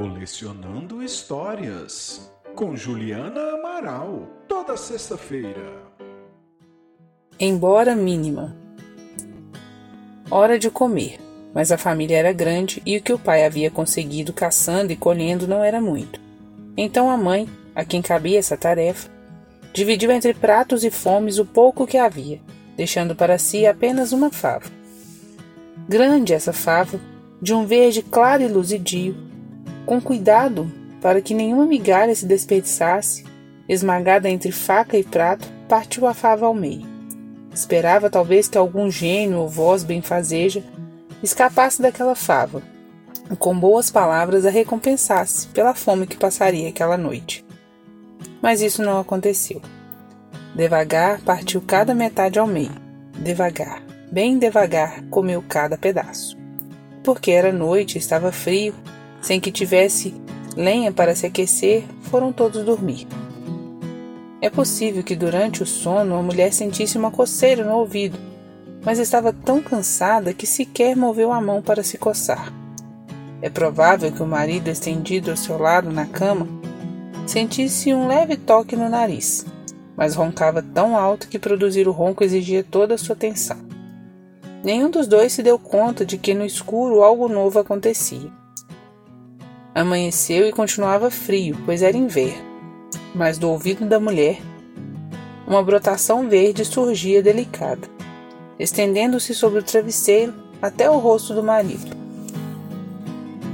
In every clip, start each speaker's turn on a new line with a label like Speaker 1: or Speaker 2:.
Speaker 1: Colecionando Histórias, com Juliana Amaral, toda sexta-feira.
Speaker 2: Embora mínima. Hora de comer, mas a família era grande e o que o pai havia conseguido caçando e colhendo não era muito. Então a mãe, a quem cabia essa tarefa, dividiu entre pratos e fomes o pouco que havia, deixando para si apenas uma fava. Grande essa fava, de um verde claro e luzidio, com cuidado para que nenhuma migalha se desperdiçasse, esmagada entre faca e prato, partiu a fava ao meio. Esperava talvez que algum gênio ou voz benfazeja escapasse daquela fava e com boas palavras a recompensasse pela fome que passaria aquela noite. Mas isso não aconteceu. Devagar partiu cada metade ao meio. Devagar, bem devagar, comeu cada pedaço. Porque era noite, estava frio, sem que tivesse lenha para se aquecer, foram todos dormir. É possível que durante o sono a mulher sentisse uma coceira no ouvido, mas estava tão cansada que sequer moveu a mão para se coçar. É provável que o marido, estendido ao seu lado na cama, sentisse um leve toque no nariz, mas roncava tão alto que produzir o ronco exigia toda a sua atenção. Nenhum dos dois se deu conta de que no escuro algo novo acontecia. Amanheceu e continuava frio, pois era inverno, mas do ouvido da mulher uma brotação verde surgia delicada, estendendo-se sobre o travesseiro até o rosto do marido.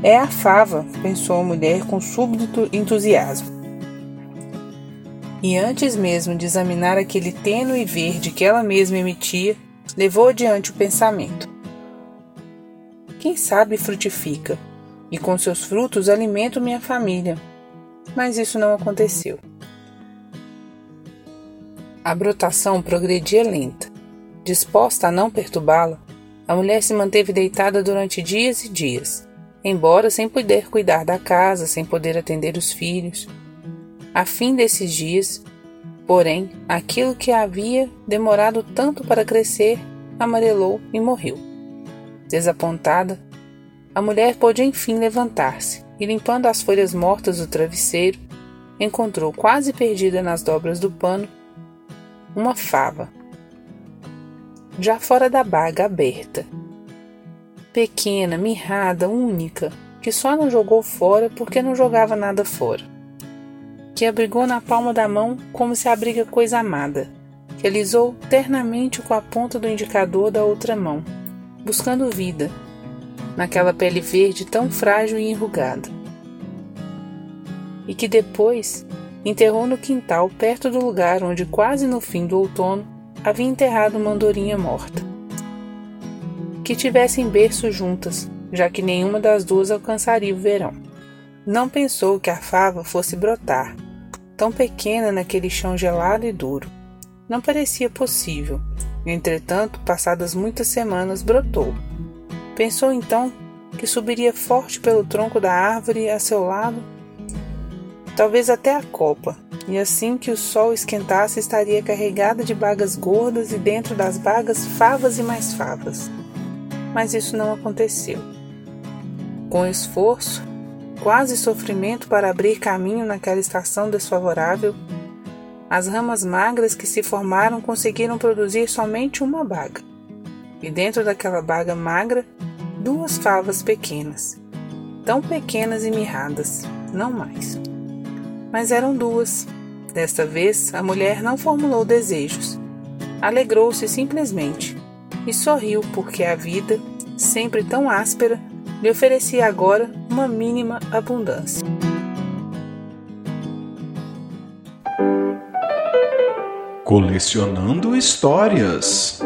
Speaker 2: É a fava, pensou a mulher com súbito entusiasmo. E antes mesmo de examinar aquele tênue verde que ela mesma emitia, levou adiante o pensamento. Quem sabe frutifica, e com seus frutos alimento minha família. Mas isso não aconteceu. A brotação progredia lenta. Disposta a não perturbá-la, a mulher se manteve deitada durante dias e dias, embora sem poder cuidar da casa, sem poder atender os filhos. A fim desses dias, porém, aquilo que havia demorado tanto para crescer amarelou e morreu. Desapontada, a mulher pôde enfim levantar-se e, limpando as folhas mortas do travesseiro, encontrou quase perdida nas dobras do pano uma fava, já fora da baga aberta. Pequena, mirrada, única, que só não jogou fora porque não jogava nada fora. Que abrigou na palma da mão como se abriga coisa amada, que alisou ternamente com a ponta do indicador da outra mão, buscando vida, naquela pele verde tão frágil e enrugada. E que depois enterrou no quintal, perto do lugar onde, quase no fim do outono, havia enterrado uma andorinha morta. Que tivessem berço juntas, já que nenhuma das duas alcançaria o verão. Não pensou que a fava fosse brotar, tão pequena naquele chão gelado e duro. Não parecia possível. Entretanto, passadas muitas semanas, brotou Pensou então que subiria forte pelo tronco da árvore a seu lado, talvez até a copa, e assim que o sol esquentasse estaria carregada de bagas gordas e dentro das bagas favas e mais favas. Mas isso não aconteceu. Com esforço, quase sofrimento para abrir caminho naquela estação desfavorável, as ramas magras que se formaram conseguiram produzir somente uma baga. E dentro daquela baga magra duas favas pequenas, tão pequenas e mirradas, não mais. Mas eram duas. Desta vez, a mulher não formulou desejos. Alegrou-se simplesmente e sorriu porque a vida, sempre tão áspera, lhe oferecia agora uma mínima abundância.
Speaker 1: Colecionando histórias.